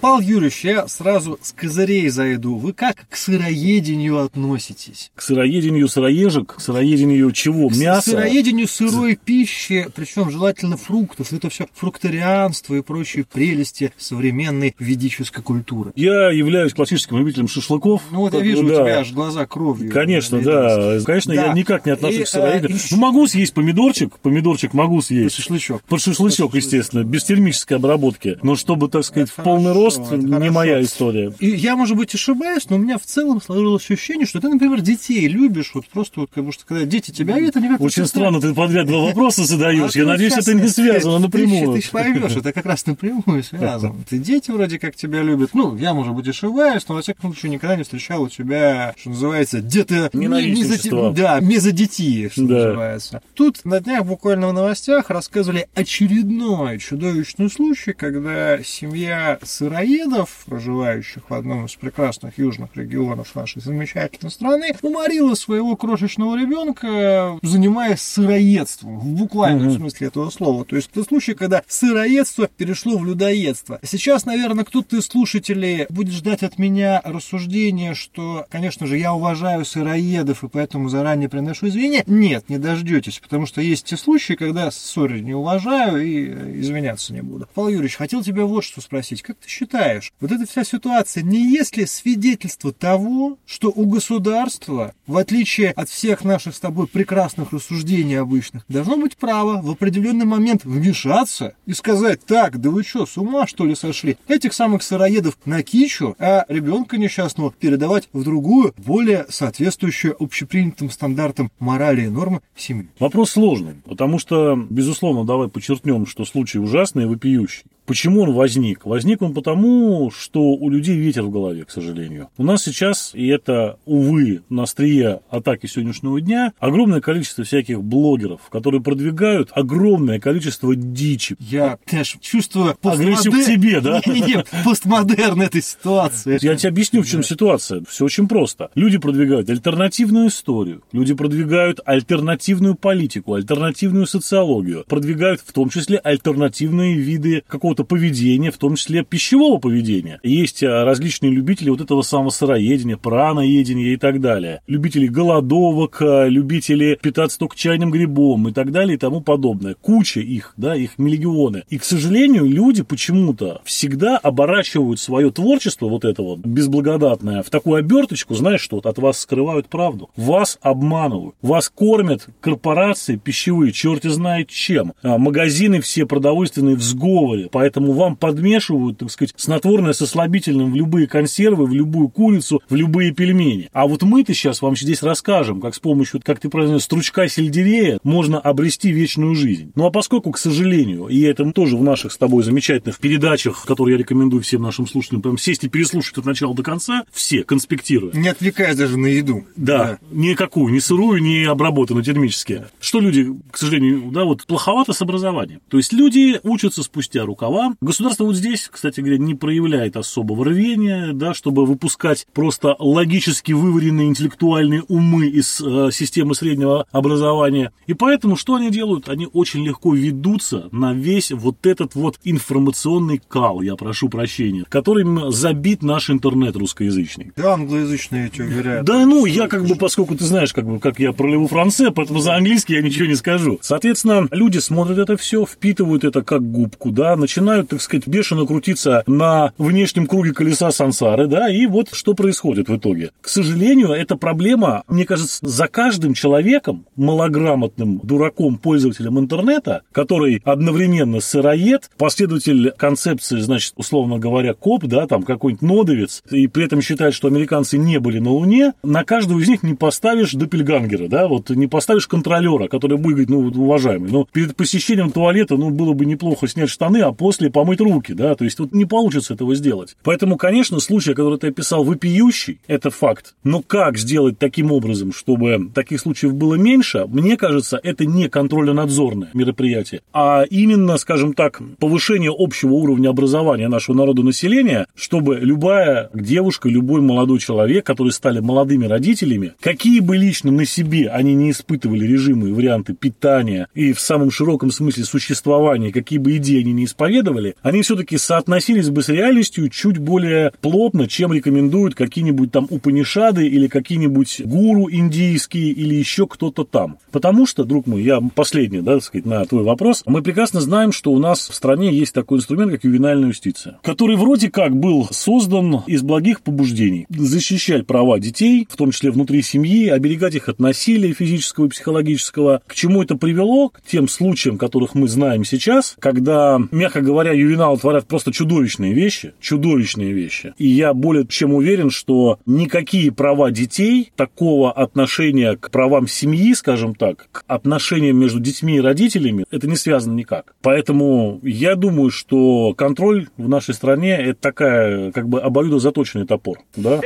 Павел Юрьевич, я сразу с козырей зайду. Вы как к сыроедению относитесь? К сыроедению сыроежек? К сыроедению чего? Мяса? К сыроедению сырой пищи, причем желательно фруктов. Это все фрукторианство и прочие прелести современной ведической культуры. Я являюсь классическим любителем шашлыков. Ну вот я вижу, да. у тебя аж глаза кровью. Конечно, да. Конечно, да. я никак не отношусь и, к сыроедению. А, ну, могу съесть помидорчик, помидорчик могу съесть. Под шашлычок. Под шашлычок, естественно, без термической обработки. Но чтобы, так сказать, в полный рост рост это не хорошо. моя история. И я, может быть, ошибаюсь, но у меня в целом сложилось ощущение, что ты, например, детей любишь, вот просто вот, потому что когда дети тебя это никак Очень странно, ты подряд два вопроса задаешь. Я надеюсь, это не связано напрямую. Ты поймешь, это как раз напрямую связано. Ты дети вроде как тебя любят. Ну, я, может быть, ошибаюсь, но во всяком случае никогда не встречал у тебя, что называется, где-то мезо... да, мезодетии, что называется. Тут на днях буквально в новостях рассказывали очередной чудовищный случай, когда семья сыра сыроедов, проживающих в одном из прекрасных южных регионов нашей замечательной страны, уморила своего крошечного ребенка, занимаясь сыроедством, в буквальном mm-hmm. смысле этого слова. То есть это случай, когда сыроедство перешло в людоедство. Сейчас, наверное, кто-то из слушателей будет ждать от меня рассуждения, что, конечно же, я уважаю сыроедов и поэтому заранее приношу извинения. Нет, не дождетесь, потому что есть те случаи, когда сори не уважаю и извиняться не буду. Павел Юрьевич, хотел тебя вот что спросить. Как ты считаешь, считаешь, вот эта вся ситуация не есть ли свидетельство того, что у государства, в отличие от всех наших с тобой прекрасных рассуждений обычных, должно быть право в определенный момент вмешаться и сказать, так, да вы что, с ума что ли сошли? Этих самых сыроедов на кичу, а ребенка несчастного передавать в другую, более соответствующую общепринятым стандартам морали и нормы семью. Вопрос сложный, потому что, безусловно, давай подчеркнем, что случай ужасный и вопиющий. Почему он возник? Возник он потому, что у людей ветер в голове, к сожалению. У нас сейчас, и это, увы, на острие атаки сегодняшнего дня, огромное количество всяких блогеров, которые продвигают огромное количество дичи. Я, конечно, чувствую агрессию к тебе, да? Нет, постмодерн этой ситуации. Я тебе объясню, в чем ситуация. Все очень просто. Люди продвигают альтернативную историю, люди продвигают альтернативную политику, альтернативную социологию, продвигают в том числе альтернативные виды какого-то какого-то поведения, в том числе пищевого поведения. Есть а, различные любители вот этого самого сыроедения, праноедения и так далее. Любители голодовок, а, любители питаться только чайным грибом и так далее и тому подобное. Куча их, да, их миллионы. И, к сожалению, люди почему-то всегда оборачивают свое творчество, вот это вот безблагодатное, в такую оберточку, знаешь, что от вас скрывают правду. Вас обманывают. Вас кормят корпорации пищевые, черти знает чем. А магазины все продовольственные в сговоре. Поэтому поэтому вам подмешивают, так сказать, снотворное со слабительным в любые консервы, в любую курицу, в любые пельмени. А вот мы-то сейчас вам здесь расскажем, как с помощью, как ты правильно, стручка сельдерея можно обрести вечную жизнь. Ну а поскольку, к сожалению, и это тоже в наших с тобой замечательных передачах, которые я рекомендую всем нашим слушателям, прям сесть и переслушать от начала до конца, все, конспектируя. Не отвлекаясь даже на еду. Да, да. никакую, ни сырую, ни обработанную термически. Что люди, к сожалению, да, вот плоховато с образованием. То есть люди учатся спустя рукава, слова. Государство вот здесь, кстати говоря, не проявляет особого рвения, да, чтобы выпускать просто логически вываренные интеллектуальные умы из э, системы среднего образования. И поэтому что они делают? Они очень легко ведутся на весь вот этот вот информационный кал, я прошу прощения, которым забит наш интернет русскоязычный. Да, англоязычный, я тебе уверяю. Да, ну, я как бы, поскольку ты знаешь, как бы, как я проливу франце, поэтому за английский я ничего не скажу. Соответственно, люди смотрят это все, впитывают это как губку, да, начинают начинают, так сказать, бешено крутиться на внешнем круге колеса сансары, да, и вот что происходит в итоге. К сожалению, эта проблема, мне кажется, за каждым человеком, малограмотным дураком, пользователем интернета, который одновременно сыроед, последователь концепции, значит, условно говоря, коп, да, там какой-нибудь нодовец, и при этом считает, что американцы не были на Луне, на каждого из них не поставишь допельгангера, да, вот не поставишь контролера, который будет говорить, ну, уважаемый, ну, перед посещением туалета, ну, было бы неплохо снять штаны, а после после помыть руки, да, то есть тут не получится этого сделать. Поэтому, конечно, случай, который ты описал, вопиющий, это факт. Но как сделать таким образом, чтобы таких случаев было меньше, мне кажется, это не контрольно-надзорное мероприятие, а именно, скажем так, повышение общего уровня образования нашего народу населения, чтобы любая девушка, любой молодой человек, которые стали молодыми родителями, какие бы лично на себе они не испытывали режимы и варианты питания и в самом широком смысле существования, какие бы идеи они не исповедовали, они все-таки соотносились бы с реальностью чуть более плотно, чем рекомендуют какие-нибудь там Упанишады или какие-нибудь гуру индийские или еще кто-то там. Потому что, друг мой, я последний, да, так сказать, на твой вопрос, мы прекрасно знаем, что у нас в стране есть такой инструмент, как ювенальная юстиция, который вроде как был создан из благих побуждений. Защищать права детей, в том числе внутри семьи, оберегать их от насилия физического и психологического. К чему это привело? К тем случаям, которых мы знаем сейчас, когда, мягко говоря, ювеналы творят просто чудовищные вещи, чудовищные вещи. И я более чем уверен, что никакие права детей, такого отношения к правам семьи, скажем так, к отношениям между детьми и родителями, это не связано никак. Поэтому я думаю, что контроль в нашей стране это такая как бы обоюдозаточный топор. Да?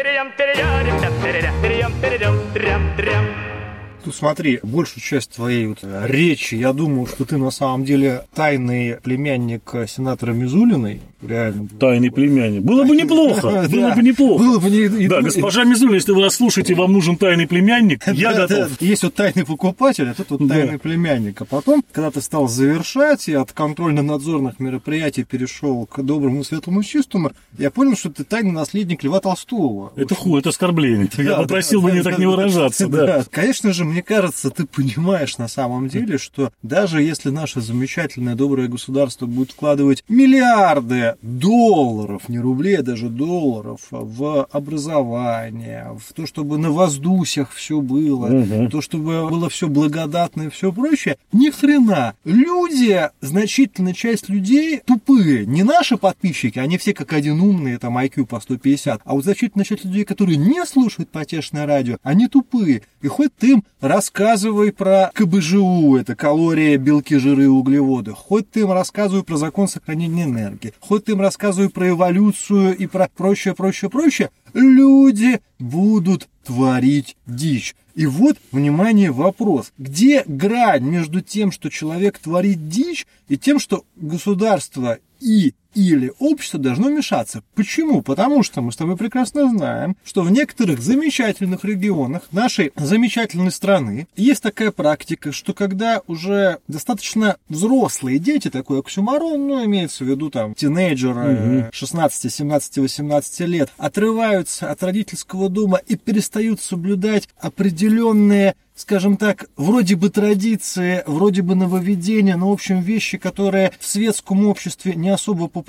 Тут смотри, большую часть твоей вот речи, я думаю, что ты на самом деле тайный племянник сенатора Мизулиной. Реально. Тайный племянник. Было бы неплохо. Было бы неплохо. Было бы не... Да, госпожа Мизулина, если вы нас слушаете, вам нужен тайный племянник, я готов. Есть вот тайный покупатель, а тут вот тайный племянник. А потом, когда ты стал завершать и от контрольно-надзорных мероприятий перешел к доброму, светлому, чистому, я понял, что ты тайный наследник Льва Толстого. Это ху, это оскорбление. Я попросил бы мне так не выражаться. Да. Конечно же, мне кажется, ты понимаешь на самом деле, что даже если наше замечательное доброе государство будет вкладывать миллиарды долларов, не рублей, а даже долларов в образование, в то, чтобы на воздусях все было, угу. то, чтобы было все благодатно и все прочее, ни хрена. Люди, значительная часть людей тупые. Не наши подписчики, они все как один умные, там IQ по 150, а вот значительная часть людей, которые не слушают потешное радио, они тупые. И хоть ты им рассказывай про КБЖУ, это калории, белки, жиры и углеводы. Хоть ты им рассказывай про закон сохранения энергии. Хоть ты им рассказывай про эволюцию и про прочее, прочее, прочее. Люди будут творить дичь. И вот, внимание, вопрос. Где грань между тем, что человек творит дичь, и тем, что государство и или общество должно мешаться. Почему? Потому что мы с тобой прекрасно знаем, что в некоторых замечательных регионах нашей замечательной страны есть такая практика, что когда уже достаточно взрослые дети, такой оксюмарон, ну, имеется в виду там тинейджеры угу. 16, 17, 18 лет, отрываются от родительского дома и перестают соблюдать определенные скажем так, вроде бы традиции, вроде бы нововведения, но, в общем, вещи, которые в светском обществе не особо популярны,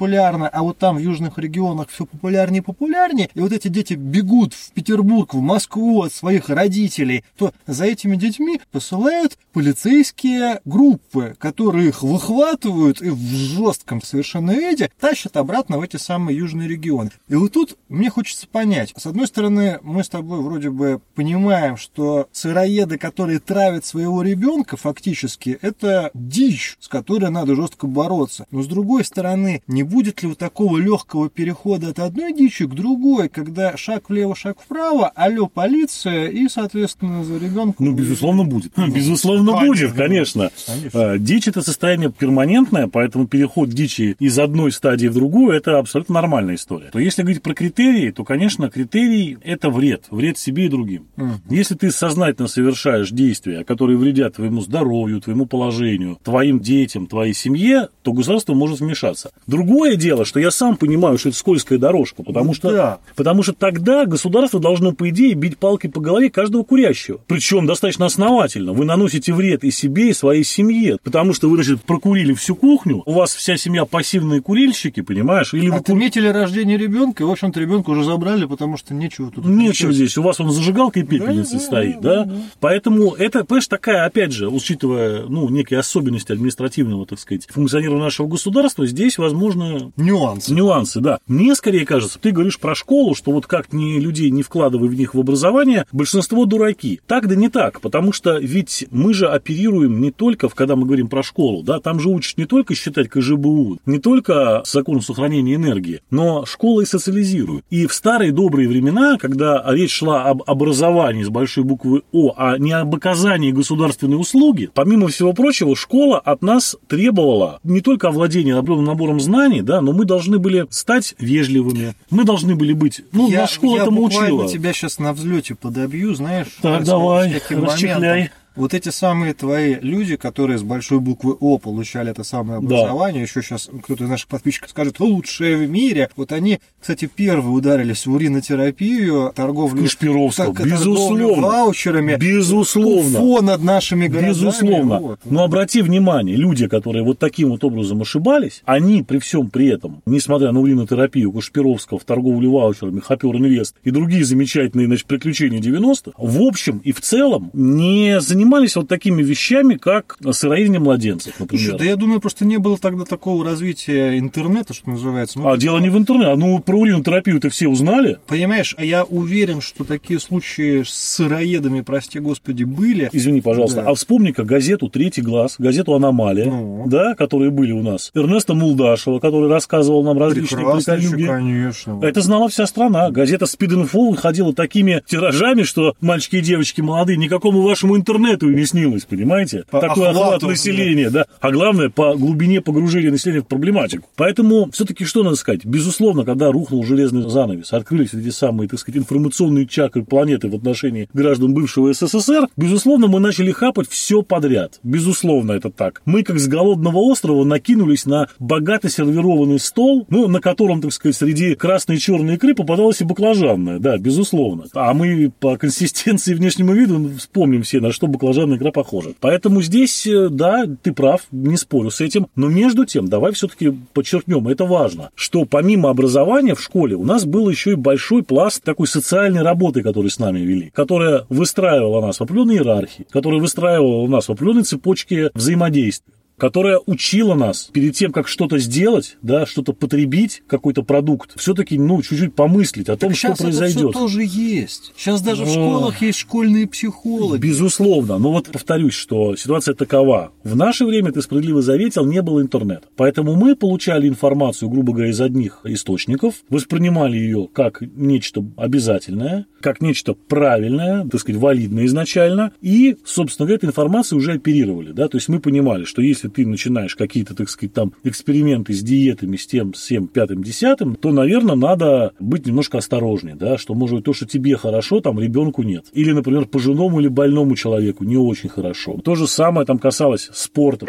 а вот там в южных регионах все популярнее и популярнее, и вот эти дети бегут в Петербург, в Москву от своих родителей, то за этими детьми посылают полицейские группы, которые их выхватывают и в жестком совершенно виде тащат обратно в эти самые южные регионы. И вот тут мне хочется понять, с одной стороны, мы с тобой вроде бы понимаем, что сыроеды, которые травят своего ребенка, фактически, это дичь, с которой надо жестко бороться. Но с другой стороны, не будет ли у такого легкого перехода от одной дичи к другой, когда шаг влево, шаг вправо, алло, полиция, и, соответственно, за ребенком... Ну, безусловно, будет. Ну, безусловно, конечно, будет, конечно. конечно. А, дичь – это состояние перманентное, поэтому переход дичи из одной стадии в другую – это абсолютно нормальная история. То если говорить про критерии, то, конечно, критерий – это вред. Вред себе и другим. Угу. Если ты сознательно совершаешь совершаешь действия, которые вредят твоему здоровью, твоему положению, твоим детям, твоей семье, то государство может вмешаться. Другое дело, что я сам понимаю, что это скользкая дорожка, потому что, да. потому что тогда государство должно, по идее, бить палкой по голове каждого курящего. Причем достаточно основательно. Вы наносите вред и себе, и своей семье, потому что вы, значит, прокурили всю кухню, у вас вся семья пассивные курильщики, понимаешь? Или Отметили вы... рождение ребенка, и, в общем-то, ребенка уже забрали, потому что нечего тут. Нечего здесь. У вас он зажигалкой и пепельницей да, стоит, да? да? да. Поэтому это, понимаешь, такая, опять же, учитывая, ну, некие особенности административного, так сказать, функционирования нашего государства, здесь, возможно... Нюансы. Нюансы, да. Мне скорее кажется, ты говоришь про школу, что вот как ни людей не вкладывай в них в образование, большинство дураки. Так да не так, потому что ведь мы же оперируем не только, когда мы говорим про школу, да, там же учат не только считать КЖБУ, не только закон сохранения энергии, но школа и социализирует. И в старые добрые времена, когда речь шла об образовании с большой буквы О, а не об оказании государственной услуги, помимо всего прочего, школа от нас требовала не только овладения определенным набором знаний, да, но мы должны были стать вежливыми, мы должны были быть, ну, я, нас школа я этому учила. тебя сейчас на взлете подобью, знаешь. Так, давай, расчехляй. моментом. Вот эти самые твои люди, которые с большой буквы О получали это самое образование, еще сейчас кто-то из наших подписчиков скажет, лучшее в мире. Вот они, кстати, первые ударились в уринотерапию, торговлю, Кашпировского, так, торговлю безусловно. ваучерами. Безусловно. Уфо над нашими городами. Безусловно. Вот. Но обрати внимание, люди, которые вот таким вот образом ошибались, они при всем при этом, несмотря на уринотерапию Кашпировского в торговле ваучерами, Хопер Инвест и другие замечательные значит, приключения 90-х, в общем и в целом не занимались вот такими вещами, как сыроедение младенцев, например. Слушай, да я думаю, просто не было тогда такого развития интернета, что называется. Ну, А дело не в интернете. Ну, про уринотерапию-то все узнали. Понимаешь, а я уверен, что такие случаи с сыроедами, прости господи, были. Извини, пожалуйста. Да. А вспомни-ка газету «Третий глаз», газету «Аномалия», Ну. да, которые были у нас. Эрнеста Мулдашева, который рассказывал нам различные приколюги. конечно. Это знала вся страна. Газета Info выходила такими тиражами, что мальчики и девочки молодые, никакому вашему интернету и не снилось, понимаете? По Такой охват охвату, населения, да. А главное, по глубине погружения населения в проблематику. Поэтому, все-таки, что надо сказать? Безусловно, когда рухнул железный занавес, открылись эти самые, так сказать, информационные чакры планеты в отношении граждан бывшего СССР, безусловно, мы начали хапать все подряд. Безусловно, это так. Мы, как с голодного острова, накинулись на богато сервированный стол, ну, на котором, так сказать, среди красной и черной икры попадалась и баклажанная, да, безусловно. А мы по консистенции и внешнему виду вспомним все, на что баклажанная икра похожа. Поэтому здесь, э, да, ты прав, не спорю с этим, но между тем, давай все-таки подчеркнем, это важно, что помимо образования в школе у нас был еще и большой пласт такой социальной работы, которую с нами вели, которая выстраивала нас в определенной иерархии, которая выстраивала нас в определенной цепочке взаимодействия которая учила нас перед тем, как что-то сделать, да, что-то потребить, какой-то продукт, все-таки, ну, чуть-чуть помыслить о том, что Сейчас это все произойдет. тоже есть. Сейчас даже в О. школах есть школьные психологи. Безусловно. Но вот повторюсь, что ситуация такова. В наше время, ты справедливо заметил, не было интернета. Поэтому мы получали информацию, грубо говоря, из одних источников, воспринимали ее как нечто обязательное, как нечто правильное, так сказать, валидное изначально, и, собственно говоря, этой информацией уже оперировали. Да? То есть мы понимали, что если ты начинаешь какие-то, так сказать, там эксперименты с диетами, с тем, с тем, пятым, десятым, то, наверное, надо быть немножко осторожнее, да, что, может быть, то, что тебе хорошо, там, ребенку нет. Или, например, пожилому или больному человеку не очень хорошо. То же самое там касалось спорта.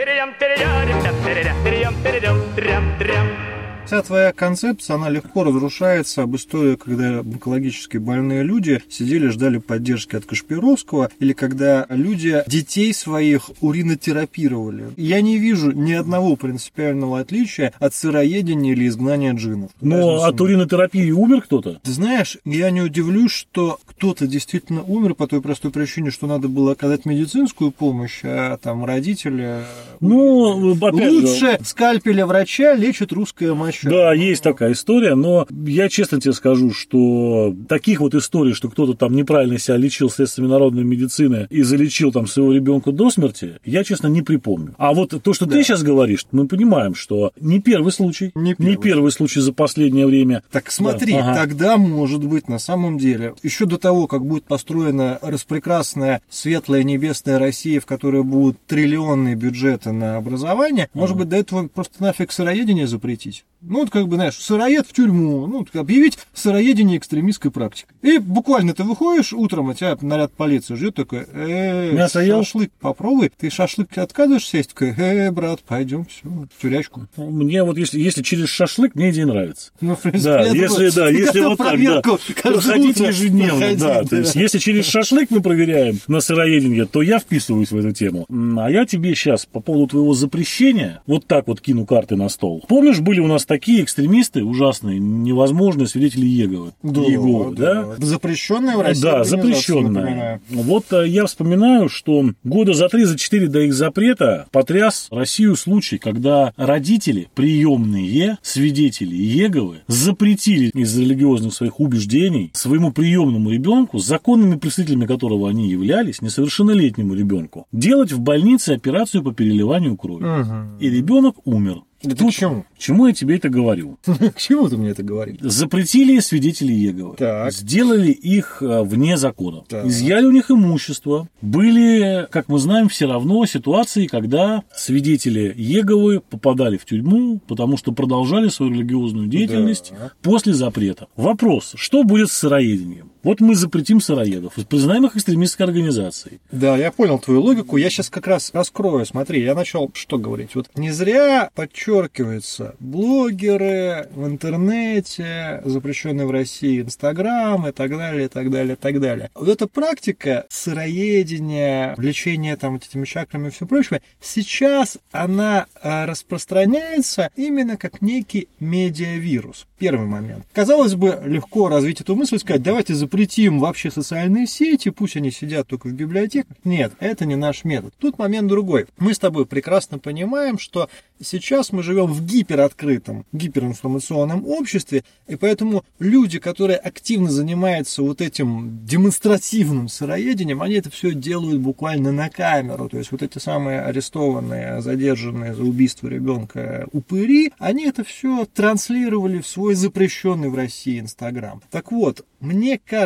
Вся твоя концепция, она легко разрушается об истории, когда онкологически больные люди сидели, ждали поддержки от Кашпировского, или когда люди детей своих уринотерапировали. Я не вижу ни одного принципиального отличия от сыроедения или изгнания джинов. Но от уринотерапии умер кто-то? Ты знаешь, я не удивлюсь, что кто-то действительно умер по той простой причине, что надо было оказать медицинскую помощь, а там родители... Ну, опять же, Лучше скальпеля врача лечит русская моча. Да, есть такая история, но я честно тебе скажу, что таких вот историй, что кто-то там неправильно себя лечил средствами народной медицины и залечил там своего ребенка до смерти, я, честно, не припомню. А вот то, что Да. ты сейчас говоришь, мы понимаем, что не первый случай, Не первый. случай за последнее время. Так смотри, Да, ага. тогда, может быть, на самом деле, еще до того, как будет построена распрекрасная, светлая, небесная Россия, в которой будут триллионные бюджеты на образование, может быть, до этого просто нафиг сыроедение запретить. Ну, вот как бы, знаешь, сыроед в тюрьму, ну, объявить сыроедение экстремистской практикой. И буквально ты выходишь утром, а тебя наряд полиции ждет такой, э, Мясо ел? шашлык попробуй. Ты шашлык отказываешься есть? Такой, э, брат, пойдем, все, в тюрячку. Мне вот, если, если через шашлык, мне идея нравится. Ну, в принципе, Да, если, да, если вот так, да. Проходить ежедневно, проходить, да. То есть, если через шашлык мы проверяем на сыроедение, то я вписываюсь в эту тему. А я тебе сейчас по поводу твоего запрещения вот так вот кину карты на стол. Помнишь, были у нас такие экстремисты ужасные, невозможные свидетели Еговы. Да, Иеговы, да. да? Запрещенная в России Да, запрещенная. Вот э, я вспоминаю, что года за три, за четыре до их запрета потряс Россию случай, когда родители, приемные свидетели Еговы, запретили из-за религиозных своих убеждений своему приемному ребенку, законными представителями которого они являлись, несовершеннолетнему ребенку, делать в больнице операцию по переливанию крови. Мгм. И ребенок умер. Это Тут- к чему? К чему я тебе это говорю? К чему ты мне это говоришь? Запретили свидетелей Еговы. Так. Сделали их э, вне закона. Так. Изъяли у них имущество. Были, как мы знаем, все равно ситуации, когда свидетели Еговы попадали в тюрьму, потому что продолжали свою религиозную деятельность Да. после запрета. Вопрос, что будет с сыроедением? Вот мы запретим сыроедов, признаем их экстремистской организацией. Да, я понял твою логику. Я сейчас как раз раскрою. Смотри, я начал что говорить. Вот не зря подчеркивается блогеры в интернете, запрещенные в России Инстаграм и так далее, и так далее, и так далее. Вот эта практика сыроедения, влечения там вот этими чакрами и все прочее, сейчас она а, распространяется именно как некий медиавирус. Первый момент. Казалось бы, легко развить эту мысль сказать, давайте запретим вообще социальные сети, пусть они сидят только в библиотеках. Нет, это не наш метод. Тут момент другой. Мы с тобой прекрасно понимаем, что сейчас мы живем в гипероткрытом, гиперинформационном обществе, и поэтому люди, которые активно занимаются вот этим демонстративным сыроедением, они это все делают буквально на камеру. То есть вот эти самые арестованные, задержанные за убийство ребенка упыри, они это все транслировали в свой запрещенный в России Инстаграм. Так вот, мне кажется,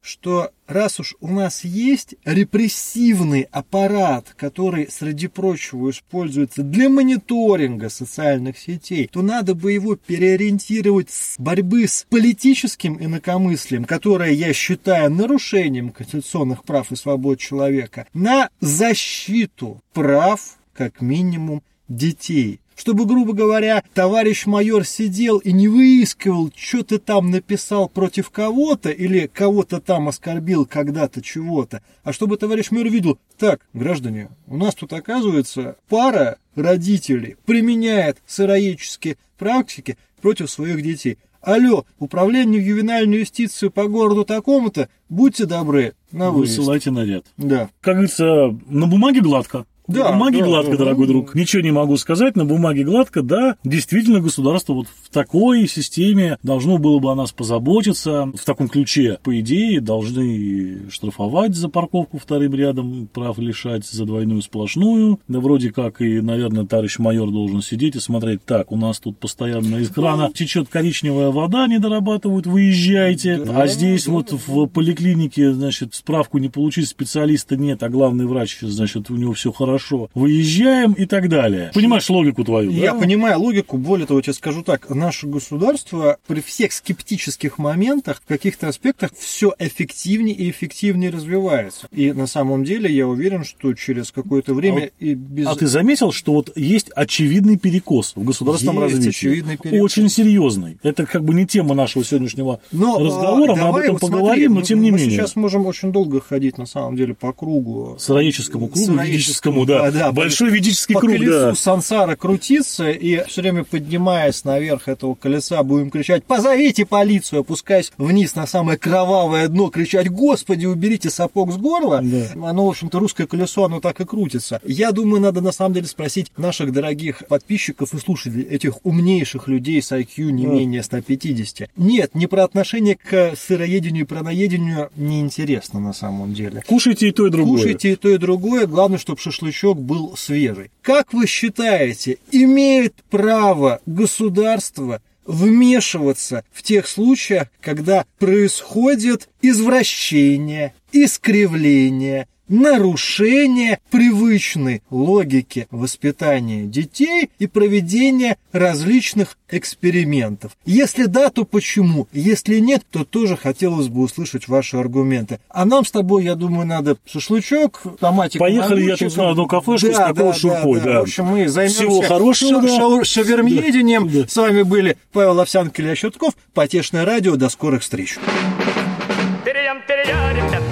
что раз уж у нас есть репрессивный аппарат, который, среди прочего, используется для мониторинга социальных сетей, то надо бы его переориентировать с борьбы с политическим инакомыслием, которое я считаю нарушением конституционных прав и свобод человека, на защиту прав, как минимум, детей. Чтобы, грубо говоря, товарищ майор сидел и не выискивал, что ты там написал против кого-то или кого-то там оскорбил когда-то чего-то, а чтобы товарищ майор видел, так, граждане, у нас тут оказывается пара родителей применяет сыроедческие практики против своих детей. Алло, управление ювенальной юстиции по городу такому-то, будьте добры, на выезд. Высылайте наряд. Да. Как говорится, на бумаге гладко. Да, на бумаге да, гладко, да, дорогой да. друг. Ничего не могу сказать, на бумаге гладко, да, действительно государство вот в такой системе должно было бы о нас позаботиться. В таком ключе, по идее, должны штрафовать за парковку вторым рядом, прав лишать за двойную сплошную. Да вроде как и, наверное, товарищ майор должен сидеть и смотреть, так, у нас тут постоянно из крана течет коричневая вода, не дорабатывают, выезжайте. Да, а здесь да, вот да, в поликлинике, значит, справку не получить, специалиста нет, а главный врач, значит, у него все хорошо. Выезжаем и так далее. Понимаешь логику твою, Я да? понимаю логику, более того, я тебе скажу так, наше государство при всех скептических моментах в каких-то аспектах все эффективнее и эффективнее развивается. И на самом деле я уверен, что через какое-то время и без... А ты заметил, что вот есть очевидный перекос в государственном Есть развитии? очевидный перекос. Очень серьезный. Это как бы не тема нашего сегодняшнего Но, разговора, а, мы об этом вот смотри, поговорим, но мы- тем не мы менее. сейчас можем очень долго ходить, на самом деле, по кругу. Сыроедческому кругу, Сыроедческому, ведическому, да. да, Большой по- ведический по круг, колесу да. сансара крутиться, и все время поднимаясь наверх этого колеса, будем кричать «Позовите полицию!», опускаясь вниз на самое кровавое дно, кричать «Господи, уберите сапог с горла!» Да. Оно, в общем-то, русское колесо, оно так и крутится. Я думаю, надо на самом деле спросить наших дорогих подписчиков и слушателей, этих умнейших людей с IQ не Вот. менее 150. Нет, не про отношение к сыроедению и праноедению неинтересно на самом деле. Кушайте и то, и другое. Кушайте и то, и другое. Главное, чтобы шашлычок был свежий. Как вы считаете, имеет право государство вмешиваться в тех случаях, когда происходит извращение, искривление, нарушение привычной логики воспитания детей и проведения различных экспериментов. Если да, то почему? Если нет, то тоже хотелось бы услышать ваши аргументы. А нам с тобой, я думаю, надо шашлычок, томатик. Поехали, я тут знаю одну кафешку с какой шурпой, да. В общем, мы займемся Всего хорошего, да. шау- шавермьедением. Да, да. С вами были Павел Овсянко, Илья Щетков. Потешное радио. До скорых встреч. Перейдем, перейдем,